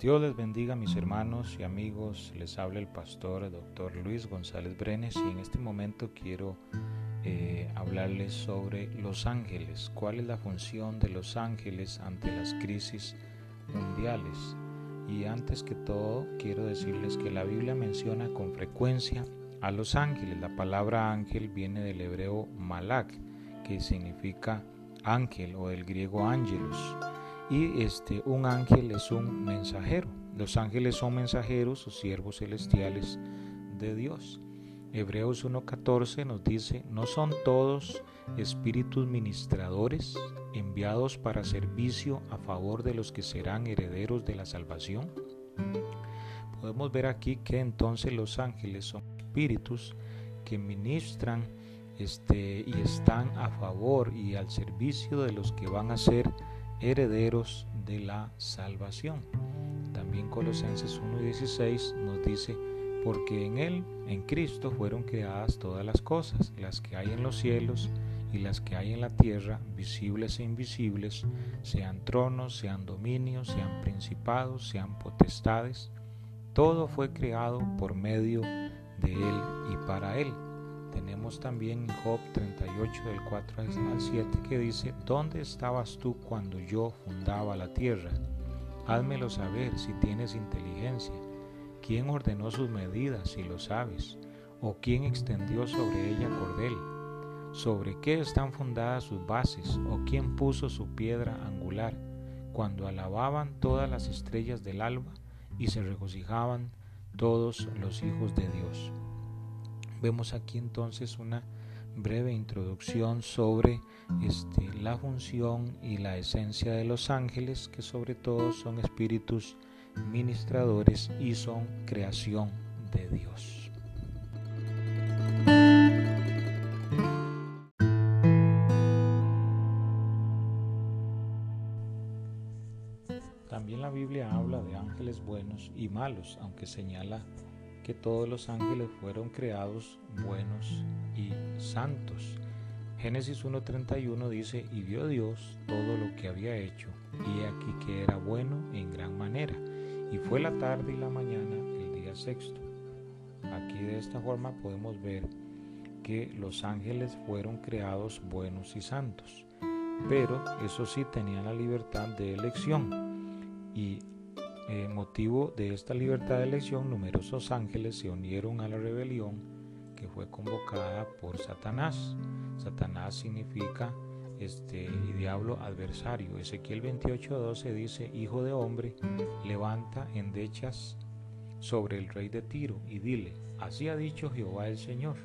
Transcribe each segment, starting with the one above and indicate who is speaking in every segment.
Speaker 1: Dios les bendiga mis hermanos y amigos, les habla el pastor doctor Luis González Brenes y en este momento quiero eh, hablarles sobre los ángeles, cuál es la función de los ángeles ante las crisis mundiales. Y antes que todo quiero decirles que la Biblia menciona con frecuencia a los ángeles. La palabra ángel viene del hebreo malak, que significa ángel o del griego ángelos y este un ángel es un mensajero. Los ángeles son mensajeros o siervos celestiales de Dios. Hebreos 1.14 nos dice, ¿no son todos espíritus ministradores enviados para servicio a favor de los que serán herederos de la salvación? Podemos ver aquí que entonces los ángeles son espíritus que ministran este, y están a favor y al servicio de los que van a ser herederos de la salvación. También Colosenses 1.16 nos dice, porque en Él, en Cristo, fueron creadas todas las cosas, las que hay en los cielos y las que hay en la tierra, visibles e invisibles, sean tronos, sean dominios, sean principados, sean potestades. Todo fue creado por medio de Él y para Él tenemos también Job 38 del 4 al 7 que dice, ¿dónde estabas tú cuando yo fundaba la tierra? Házmelo saber si tienes inteligencia. ¿Quién ordenó sus medidas si lo sabes? ¿O quién extendió sobre ella cordel? ¿Sobre qué están fundadas sus bases? ¿O quién puso su piedra angular? Cuando alababan todas las estrellas del alba y se regocijaban todos los hijos de Dios. Vemos aquí entonces una breve introducción sobre este, la función y la esencia de los ángeles, que sobre todo son espíritus ministradores y son creación de Dios. También la Biblia habla de ángeles buenos y malos, aunque señala todos los ángeles fueron creados buenos y santos. Génesis 1.31 dice, y vio Dios todo lo que había hecho, y aquí que era bueno en gran manera. Y fue la tarde y la mañana el día sexto. Aquí de esta forma podemos ver que los ángeles fueron creados buenos y santos, pero eso sí tenían la libertad de elección y eh, motivo de esta libertad de elección, numerosos ángeles se unieron a la rebelión que fue convocada por Satanás. Satanás significa este diablo adversario. Ezequiel 28:12 dice, Hijo de hombre, levanta endechas sobre el rey de Tiro y dile, así ha dicho Jehová el Señor.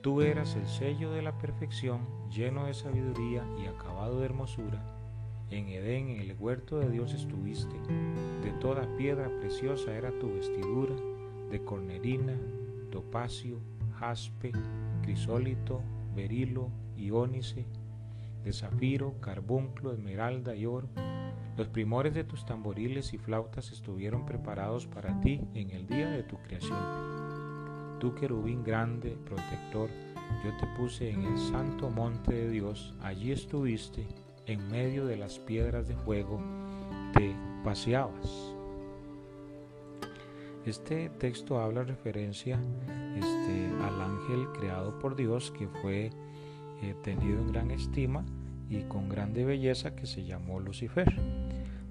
Speaker 1: Tú eras el sello de la perfección, lleno de sabiduría y acabado de hermosura en Edén, en el huerto de Dios estuviste. De toda piedra preciosa era tu vestidura, de cornerina, topacio, jaspe, crisólito, berilo, iónice, de zafiro, carbunclo, esmeralda y oro. Los primores de tus tamboriles y flautas estuvieron preparados para ti en el día de tu creación. Tú, querubín grande, protector, yo te puse en el santo monte de Dios, allí estuviste en medio de las piedras de fuego te paseabas. Este texto habla referencia este, al ángel creado por Dios que fue eh, tenido en gran estima y con grande belleza que se llamó Lucifer.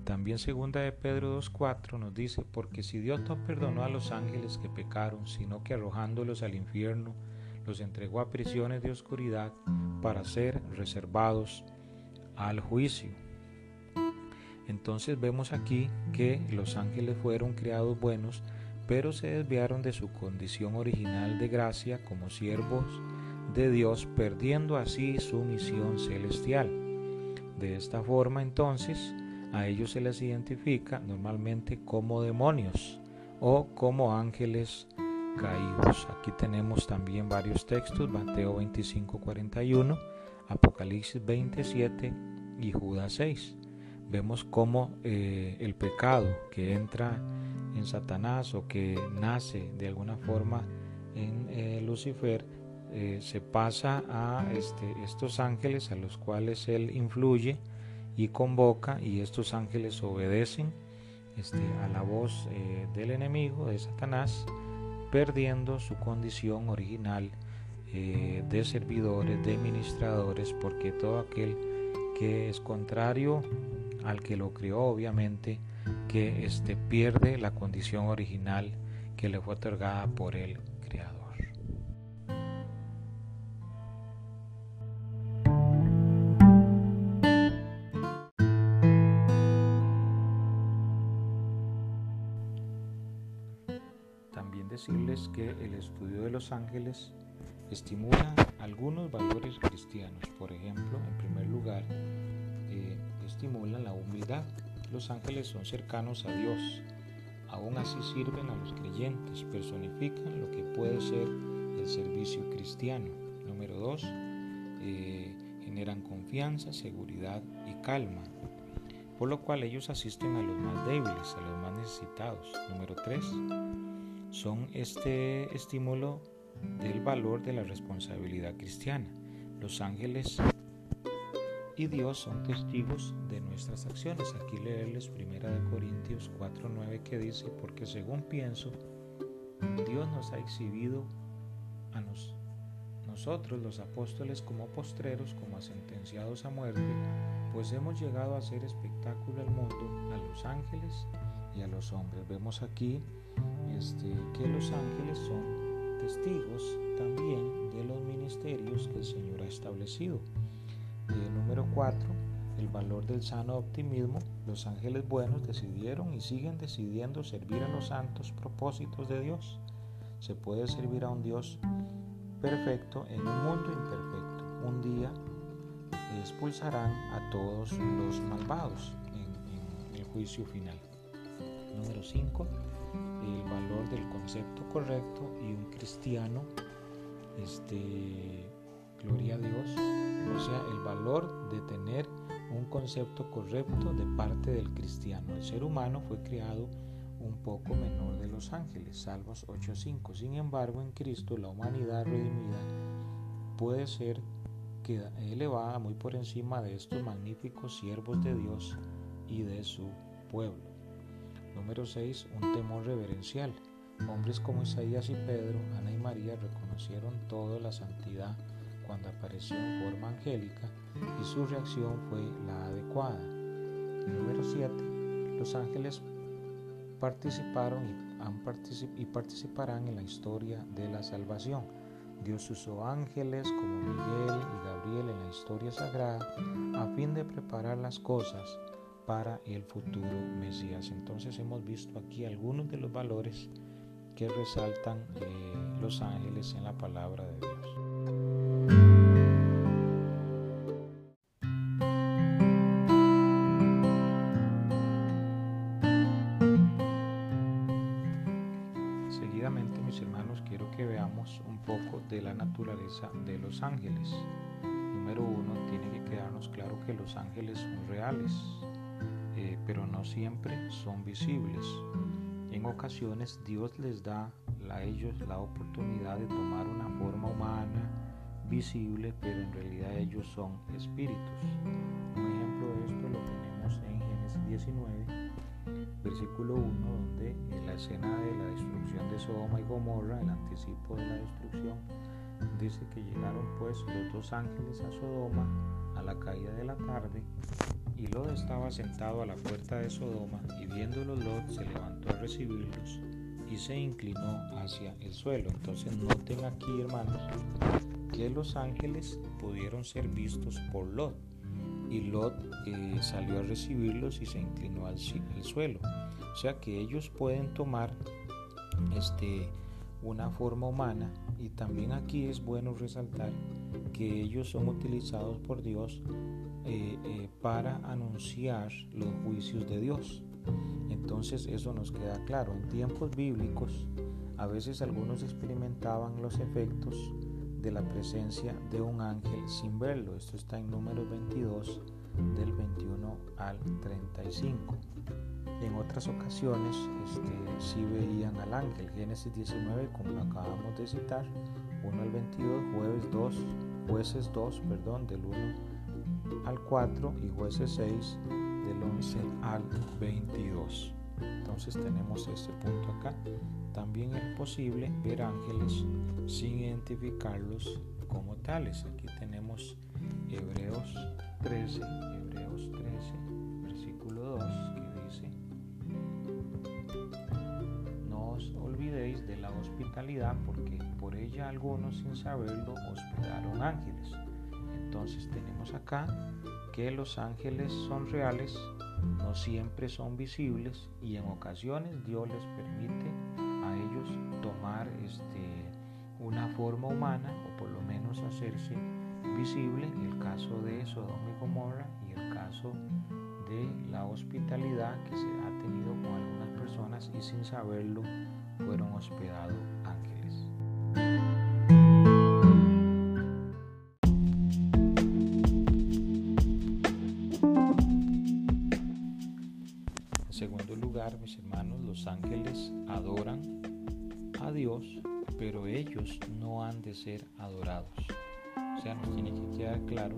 Speaker 1: También segunda de Pedro 2.4 nos dice, porque si Dios no perdonó a los ángeles que pecaron, sino que arrojándolos al infierno, los entregó a prisiones de oscuridad para ser reservados al juicio. Entonces vemos aquí que los ángeles fueron creados buenos, pero se desviaron de su condición original de gracia como siervos de Dios, perdiendo así su misión celestial. De esta forma entonces a ellos se les identifica normalmente como demonios o como ángeles caídos. Aquí tenemos también varios textos, Mateo 25, 41 Apocalipsis 27 y Judas 6. Vemos cómo eh, el pecado que entra en Satanás o que nace de alguna forma en eh, Lucifer eh, se pasa a este, estos ángeles a los cuales él influye y convoca y estos ángeles obedecen este, a la voz del enemigo, de Satanás, perdiendo su condición original de servidores, de ministradores, porque todo aquel que es contrario al que lo crió, obviamente, que este, pierde la condición original que le fue otorgada por el Creador. También decirles que el estudio de los ángeles estimula algunos valores cristianos. Por ejemplo, en primer lugar, eh, estimula la humildad. Los ángeles son cercanos a Dios, aún así sirven a los creyentes, personifican lo que puede ser el servicio cristiano. Número dos, eh, generan confianza, seguridad y calma, por lo cual ellos asisten a los más débiles, a los más necesitados. Número tres, son este estímulo del valor de la responsabilidad cristiana. Los ángeles y Dios son testigos de nuestras acciones. Aquí leerles 1 Corintios 4:9 que dice, porque según pienso, Dios nos ha exhibido a nosotros los apóstoles como postreros, como sentenciados a muerte, pues hemos llegado a hacer espectáculo al mundo, a los ángeles y a los hombres. Vemos aquí este, que los ángeles son testigos también de los ministerios que el Señor ha establecido. Eh, número 4. El valor del sano optimismo. Los ángeles buenos decidieron y siguen decidiendo servir a los santos propósitos de Dios. Se puede servir a un Dios perfecto en un mundo imperfecto. Un día expulsarán a todos los malvados en, el juicio final. Número 5. El valor del concepto correcto y un cristiano este, gloria a Dios, o sea, el valor de tener un concepto correcto de parte del cristiano. El ser humano fue creado un poco menor de los ángeles, Salmos 8.5. Sin embargo, en Cristo la humanidad redimida puede ser elevada muy por encima de estos magníficos siervos de Dios y de su pueblo. Número 6. Un temor reverencial. Hombres como Isaías y Pedro, Ana y María reconocieron toda la santidad cuando apareció en forma angélica y su reacción fue la adecuada. número 7. Los ángeles participaron y, participarán en la historia de la salvación. Dios usó ángeles como Miguel y Gabriel en la historia sagrada a fin de preparar las cosas para el futuro Mesías. Entonces hemos visto aquí algunos de los valores que resaltan eh, los ángeles en la palabra de Dios. Seguidamente, mis hermanos, quiero que veamos un poco de la naturaleza de los ángeles. Número uno, tiene que quedarnos claro que los ángeles son reales, eh, pero no siempre son visibles. En ocasiones Dios les da a ellos la oportunidad de tomar una forma humana, visible, pero en realidad ellos son espíritus. Un ejemplo de esto lo tenemos en Génesis 19, versículo 1, donde en la escena de la destrucción de Sodoma y Gomorra, el anticipo de la destrucción, dice que llegaron pues los dos ángeles a Sodoma a la caída de la tarde y Lot estaba sentado a la puerta de Sodoma y viéndolos Lot se levantó a recibirlos y se inclinó hacia el suelo. Entonces noten aquí hermanos que los ángeles pudieron ser vistos por Lot y Lot eh, salió a recibirlos y se inclinó al suelo. O sea que ellos pueden tomar este, una forma humana y también aquí es bueno resaltar que ellos son utilizados por Dios eh, eh, para anunciar los juicios de Dios. Entonces eso nos queda claro. En tiempos bíblicos a veces algunos experimentaban los efectos de la presencia de un ángel sin verlo. Esto está en número 22 del 21 al 35. En otras ocasiones este, sí veían al ángel. Génesis 19, como lo acabamos de citar, 1 al 22, jueves 2, jueces 2, perdón, del 1 al 4 y jueces 6 del 11 al 22. Entonces tenemos este punto acá. También es posible ver ángeles sin identificarlos como tales. Aquí tenemos Hebreos 13, Hebreos 13, versículo 2, que dice, no os olvidéis de la hospitalidad porque por ella algunos sin saberlo hospedaron ángeles. Entonces tenemos acá que los ángeles son reales, no siempre son visibles y en ocasiones Dios les permite a ellos tomar este, una forma humana o por lo menos hacerse visible, el caso de Sodoma y Gomorra y el caso de la hospitalidad que se ha tenido con algunas personas y sin saberlo fueron hospedados pero ellos no han de ser adorados. O sea, nos tiene que quedar claro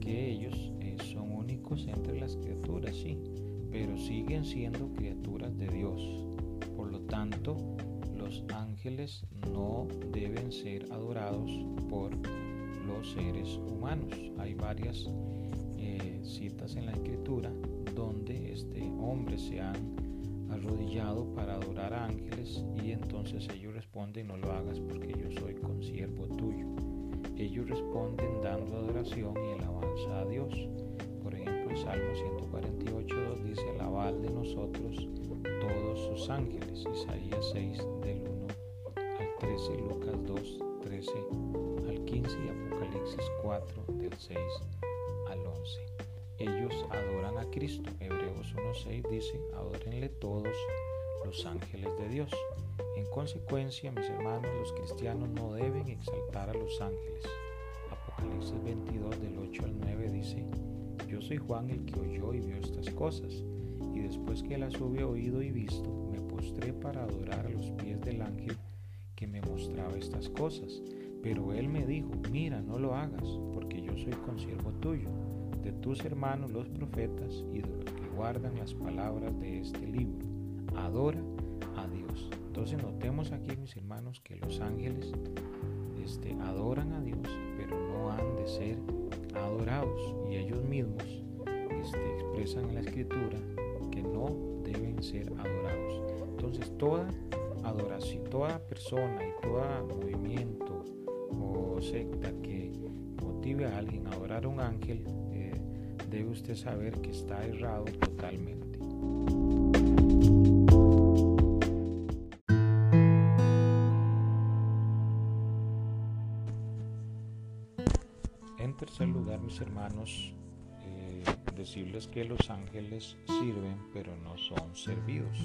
Speaker 1: que ellos eh, son únicos entre las criaturas, sí, pero siguen siendo criaturas de Dios. Por lo tanto, los ángeles no deben ser adorados por los seres humanos. Hay varias eh, citas en la escritura donde este hombre se han arrodillado para adorar a ángeles y entonces ellos responden no lo hagas porque yo soy consiervo tuyo ellos responden dando adoración y alabanza a Dios. Por ejemplo, Salmo 148 dice, alabad de nosotros todos sus ángeles. Isaías 6 del 1 al 13, Lucas 2, 13 al 15 y Apocalipsis 4 del 6 al 11. Ellos adoran a Cristo. Hebreos 1.6 dice, adórenle todos los ángeles de Dios. En consecuencia, mis hermanos, los cristianos no deben exaltar a los ángeles. Apocalipsis 22 del 8 al 9 dice, Yo soy Juan el que oyó y vio estas cosas, y después que las hube oído y visto, me postré para adorar a los pies del ángel que me mostraba estas cosas. Pero él me dijo, mira, no lo hagas, porque yo soy consiervo tuyo, de tus hermanos los profetas y de los que guardan las palabras de este libro. Adora a Dios. Entonces notemos aquí, mis hermanos, que los ángeles este, adoran a Dios, pero no han de ser adorados. Y ellos mismos este, expresan en la escritura que no deben ser adorados. Entonces toda adoración, toda persona y todo movimiento o secta que motive a alguien a adorar a un ángel, debe usted saber que está errado totalmente. tercer lugar, mis hermanos, eh, decirles que los ángeles sirven, pero no son servidos.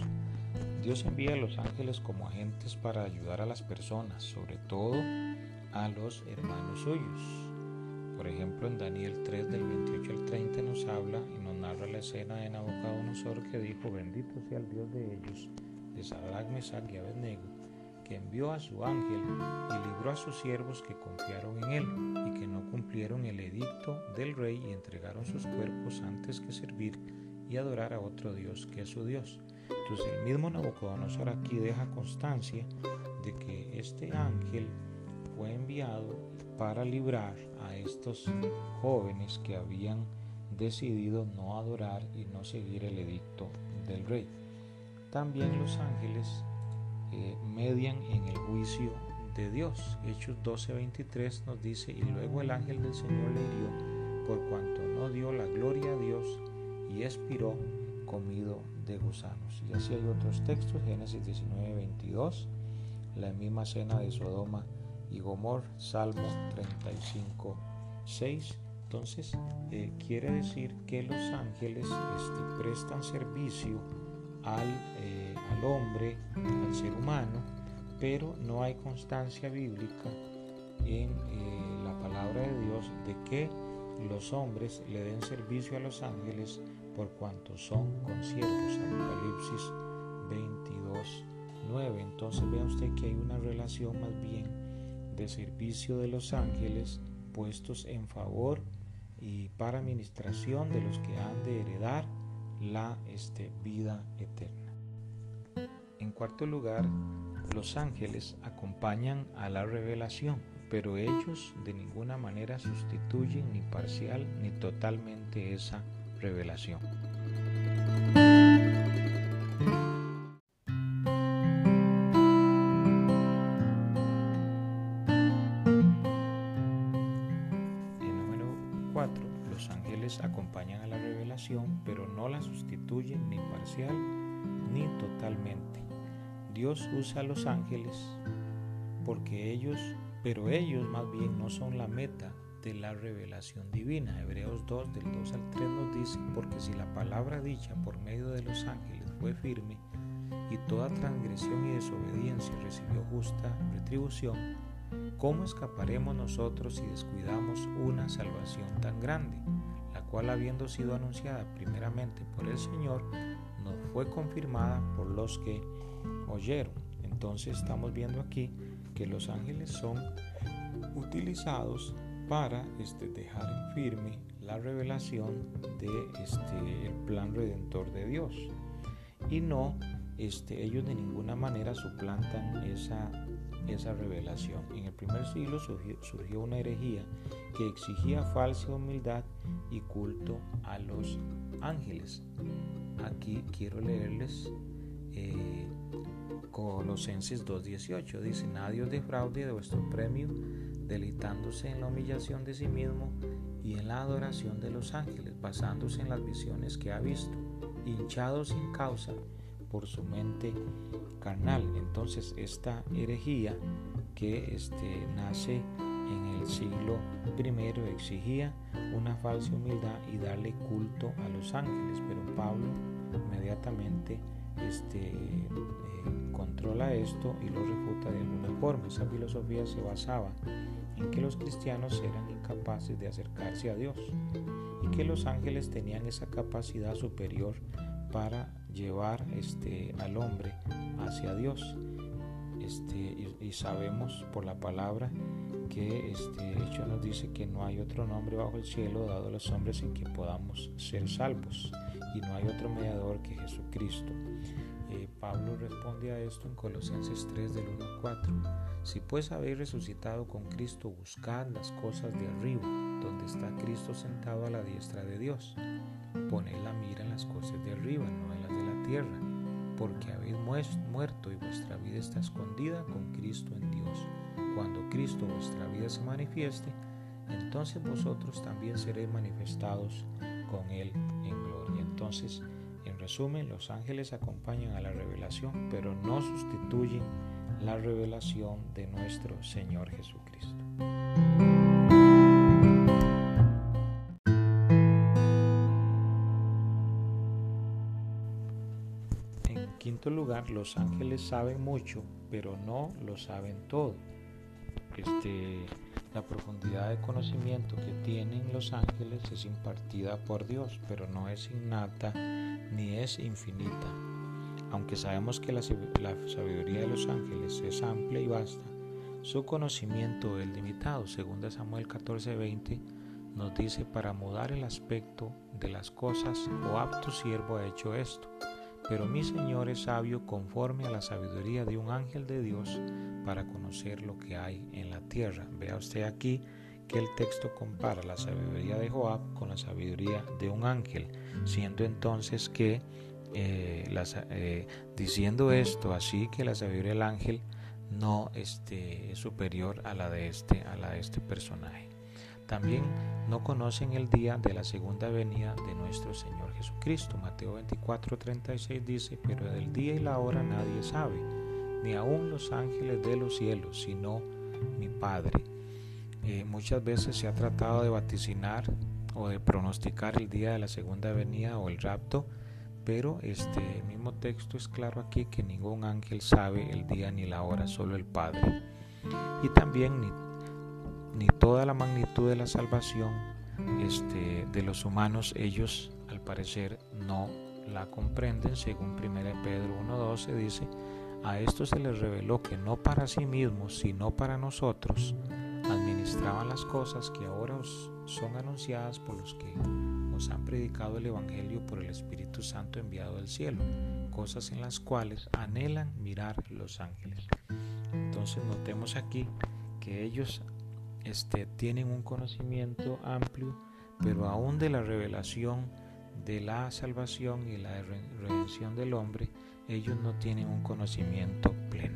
Speaker 1: Dios envía a los ángeles como agentes para ayudar a las personas, sobre todo a los hermanos suyos. Ejemplo, en Daniel 3 del 28 al 30 nos habla y nos narra la escena de Nabucodonosor que dijo, bendito sea el Dios de ellos, de Sadrach, Mesach y Abednego, que envió a su ángel y libró a sus siervos que confiaron en él y que no cumplieron el edicto del rey y entregaron sus cuerpos antes que servir y adorar a otro Dios que es su Dios. Entonces el mismo Nabucodonosor aquí deja constancia de que este ángel fue enviado para librar a estos jóvenes que habían decidido no adorar y no seguir el edicto del rey. También los ángeles eh, median en el juicio de Dios. Hechos 12:23 nos dice, y luego el ángel del Señor le hirió por cuanto no dio la gloria a Dios y expiró comido de gusanos. Y así hay otros textos, Génesis 19:22, la misma cena de Sodoma y Gomor, Salmo 35:6. Entonces, eh, quiere decir que los ángeles este, prestan servicio al, eh, al hombre, al ser humano, pero no hay constancia bíblica en eh, la palabra de Dios de que los hombres le den servicio a los ángeles por cuanto son consiervos. Apocalipsis 22, 9. Entonces vea usted que hay una relación más bien de servicio de los ángeles puestos en favor y para administración de los que han de heredar la este, vida eterna. En cuarto lugar, los ángeles acompañan a la revelación, pero ellos de ninguna manera sustituyen ni parcial ni totalmente esa revelación. No la sustituyen ni parcial ni totalmente. Dios usa a los ángeles porque ellos, pero ellos más bien no son la meta de la revelación divina. Hebreos 2 del 2 al 3 nos dice, porque si la palabra dicha por medio de los ángeles fue firme y toda transgresión y desobediencia recibió justa retribución, ¿cómo escaparemos nosotros si descuidamos una salvación tan grande, cual habiendo sido anunciada primeramente por el Señor, nos fue confirmada por los que oyeron? Entonces estamos viendo aquí que los ángeles son utilizados para este, dejar en firme la revelación de este, plan redentor de Dios y no este, ellos de ninguna manera suplantan esa esa revelación. En el primer siglo surgió, una herejía que exigía falsa humildad y culto a los ángeles. Aquí quiero leerles eh, Colosenses 2.18. Dice, nadie os defraude de vuestro premio, deleitándose en la humillación de sí mismo y en la adoración de los ángeles, basándose en las visiones que ha visto, hinchados sin causa por su mente carnal. Entonces esta herejía que este, nace en el siglo I exigía una falsa humildad y darle culto a los ángeles, pero Pablo inmediatamente este, eh, controla esto y lo refuta de alguna forma. Esa filosofía se basaba en que los cristianos eran incapaces de acercarse a Dios y que los ángeles tenían esa capacidad superior para llevar este, al hombre hacia Dios. Este, y, sabemos por la palabra que este hecho nos dice que no hay otro nombre bajo el cielo dado a los hombres en que podamos ser salvos y no hay otro mediador que Jesucristo. Eh, Pablo responde a esto en Colosenses 3 del 1 al 4. Si pues habéis resucitado con Cristo, buscad las cosas de arriba, donde está Cristo sentado a la diestra de Dios. Poned la mira en las cosas de arriba, no tierra, porque habéis muerto y vuestra vida está escondida con Cristo en Dios. Cuando Cristo vuestra vida se manifieste, entonces vosotros también seréis manifestados con Él en gloria. Entonces, en resumen, los ángeles acompañan a la revelación, pero no sustituyen la revelación de nuestro Señor Jesucristo. Lugar, los ángeles saben mucho, pero no lo saben todo. Este, la profundidad de conocimiento que tienen los ángeles es impartida por Dios, pero no es innata ni es infinita. Aunque sabemos que la, sabiduría de los ángeles es amplia y vasta, su conocimiento es limitado. Según Samuel 14:20 nos dice, para mudar el aspecto de las cosas, o apto siervo ha hecho esto. Pero mi Señor es sabio conforme a la sabiduría de un ángel de Dios para conocer lo que hay en la tierra. Vea usted aquí que el texto compara la sabiduría de Joab con la sabiduría de un ángel, siendo entonces que eh, eh, diciendo esto así que la sabiduría del ángel no este, es superior a la de este a la de este personaje. También no conocen el día de la segunda venida de nuestro Señor Jesucristo. Mateo 24, 36 dice, pero del día y la hora nadie sabe, ni aun los ángeles de los cielos, sino mi Padre. Eh, muchas veces se ha tratado de vaticinar o de pronosticar el día de la segunda venida o el rapto, pero este mismo texto es claro aquí que ningún ángel sabe el día ni la hora, solo el Padre. Y también ni ni toda la magnitud de la salvación este, de los humanos, ellos al parecer no la comprenden, según 1 Pedro 1.12 dice, a esto se les reveló que no para sí mismos, sino para nosotros, administraban las cosas que ahora os son anunciadas por los que os han predicado el Evangelio por el Espíritu Santo enviado del cielo, cosas en las cuales anhelan mirar los ángeles. Entonces notemos aquí que ellos este, tienen un conocimiento amplio, pero aún de la revelación de la salvación y la redención del hombre, ellos no tienen un conocimiento pleno.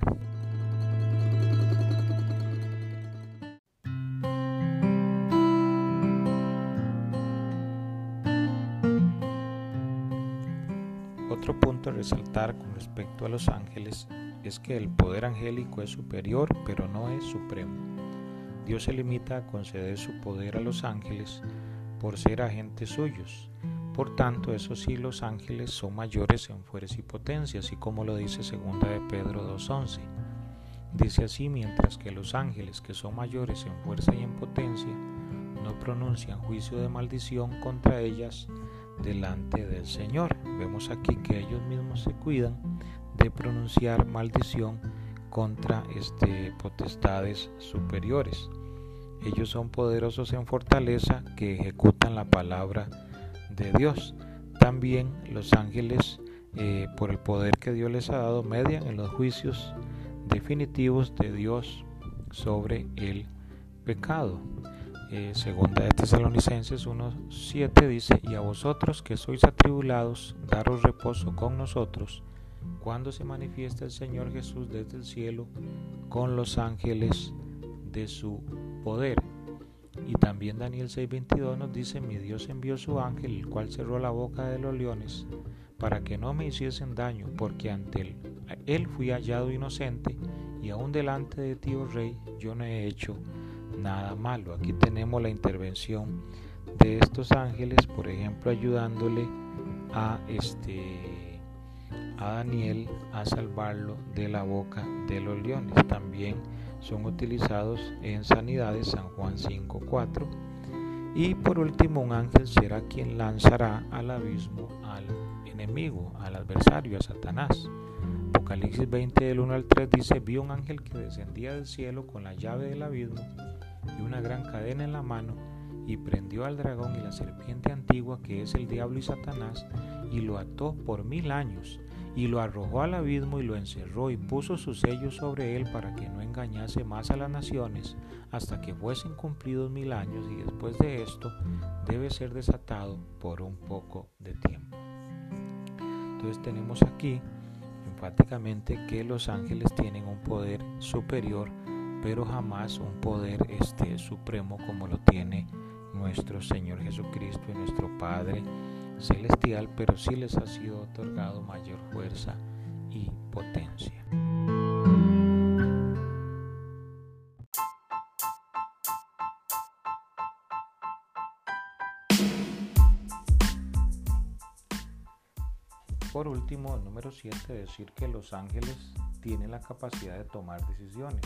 Speaker 1: Otro punto a resaltar con respecto a los ángeles es que el poder angélico es superior, pero no es supremo. Dios se limita a conceder su poder a los ángeles por ser agentes suyos. Por tanto, eso sí, los ángeles son mayores en fuerza y potencia, así como lo dice 2 de Pedro 2.11. Dice así, mientras que los ángeles que son mayores en fuerza y en potencia no pronuncian juicio de maldición contra ellas delante del Señor. Vemos aquí que ellos mismos se cuidan de pronunciar maldición contra este, potestades superiores. Ellos son poderosos en fortaleza que ejecutan la palabra de Dios. También los ángeles, eh, por el poder que Dios les ha dado, median en los juicios definitivos de Dios sobre el pecado. Eh, segunda de Tesalonicenses 1.7 dice, y a vosotros que sois atribulados, daros reposo con nosotros, cuando se manifiesta el Señor Jesús desde el cielo con los ángeles de su Y también Daniel 6:22 nos dice, mi Dios envió su ángel, el cual cerró la boca de los leones, para que no me hiciesen daño, porque ante él, él fui hallado inocente, y aún delante de ti, oh rey, yo no he hecho nada malo. Aquí tenemos la intervención de estos ángeles, por ejemplo, ayudándole a este a Daniel a salvarlo de la boca de los leones. También son utilizados en sanidades San Juan 5.4. Y por último, un ángel será quien lanzará al abismo al enemigo, al adversario, a Satanás. Apocalipsis 20 del 1 al 3 dice, vi un ángel que descendía del cielo con la llave del abismo y una gran cadena en la mano, y prendió al dragón y la serpiente antigua que es el diablo y Satanás, y lo ató por mil años, y lo arrojó al abismo y lo encerró y puso su sello sobre él para que no engañase más a las naciones hasta que fuesen cumplidos mil años y después de esto debe ser desatado por un poco de tiempo. Entonces tenemos aquí enfáticamente que los ángeles tienen un poder superior pero jamás un poder este supremo como lo tiene nuestro Señor Jesucristo y nuestro Padre celestial, pero sí les ha sido otorgado mayor fuerza y potencia. Por último, número 7, decir que los ángeles tienen la capacidad de tomar decisiones.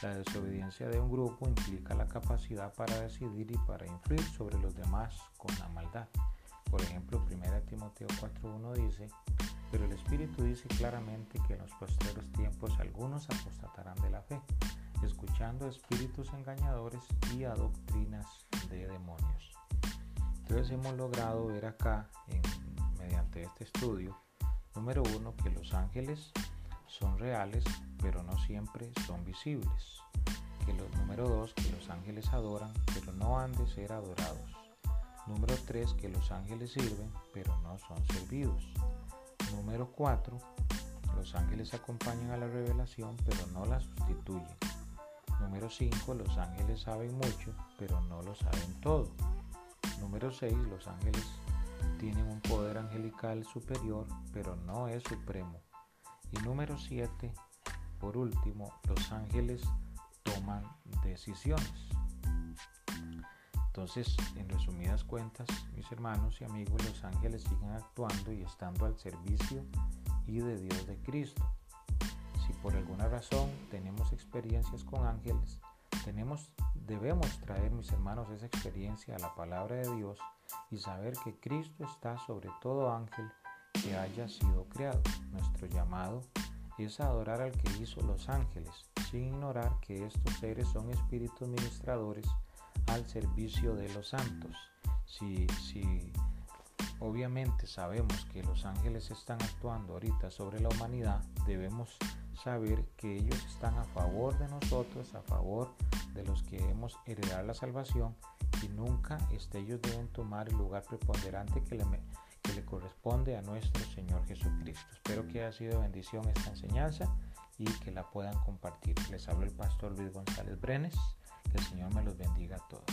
Speaker 1: La desobediencia de un grupo implica la capacidad para decidir y para influir sobre los demás con la maldad. Por ejemplo, 1 Timoteo 4.1 dice, pero el Espíritu dice claramente que en los posteriores tiempos algunos apostatarán de la fe, escuchando espíritus engañadores y a doctrinas de demonios. Entonces hemos logrado ver acá, mediante este estudio, número uno, que los ángeles son reales, pero no siempre son visibles. Número 2, que los ángeles adoran, pero no han de ser adorados. Número 3, que los ángeles sirven, pero no son servidos. Número 4, los ángeles acompañan a la revelación, pero no la sustituyen. Número 5, los ángeles saben mucho, pero no lo saben todo. Número 6, los ángeles tienen un poder angelical superior, pero no es supremo. Y número 7, por último, los ángeles toman decisiones. Entonces, en resumidas cuentas, mis hermanos y amigos, los ángeles siguen actuando y estando al servicio y de Dios de Cristo. Si por alguna razón tenemos experiencias con ángeles, tenemos, debemos traer, mis hermanos, esa experiencia a la palabra de Dios y saber que Cristo está sobre todo ángel que haya sido creado. Nuestro llamado es adorar al que hizo los ángeles, sin ignorar que estos seres son espíritus ministradores al servicio de los santos. si, si obviamente sabemos que los ángeles están actuando ahorita sobre la humanidad, debemos saber que ellos están a favor de nosotros, a favor de los que hemos heredado la salvación y nunca este, ellos deben tomar el lugar preponderante que le, que le corresponde a nuestro Señor Jesucristo. Espero que haya sido bendición esta enseñanza y que la puedan compartir. Les hablo el pastor Luis González Brenes. Que el Señor me los bendiga a todos.